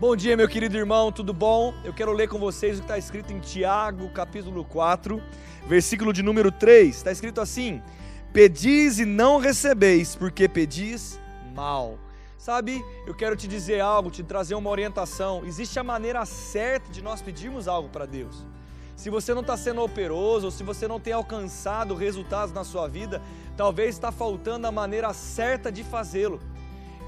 Bom dia, meu querido irmão, tudo bom? Eu quero ler com vocês o que está escrito em Tiago, capítulo 4, versículo de número 3. Está escrito assim: Pedis e não recebeis, porque pedis mal. Sabe, eu quero te dizer algo, te trazer uma orientação. Existe a maneira certa de nós pedirmos algo para Deus. Se você não está sendo operoso, ou se você não tem alcançado resultados na sua vida, talvez está faltando a maneira certa de fazê-lo.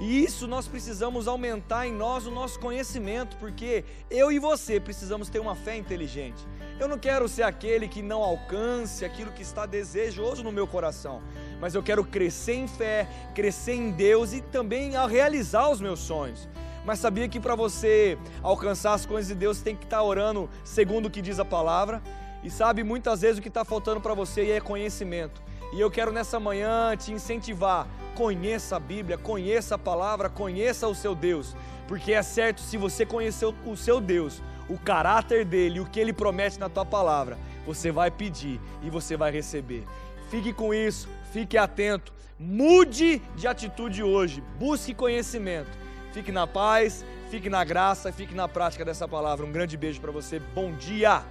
E isso nós precisamos aumentar em nós o nosso conhecimento, porque eu e você precisamos ter uma fé inteligente. Eu não quero ser aquele que não alcance aquilo que está desejoso no meu coração, mas eu quero crescer em fé, crescer em Deus e também a realizar os meus sonhos. Mas sabia que para você alcançar as coisas de Deus tem que estar tá orando segundo o que diz a palavra? E sabe muitas vezes o que está faltando para você é conhecimento. E eu quero nessa manhã te incentivar Conheça a Bíblia, conheça a palavra, conheça o seu Deus, porque é certo, se você conhecer o seu Deus, o caráter dele, o que ele promete na tua palavra, você vai pedir e você vai receber. Fique com isso, fique atento, mude de atitude hoje, busque conhecimento. Fique na paz, fique na graça, fique na prática dessa palavra. Um grande beijo para você. Bom dia.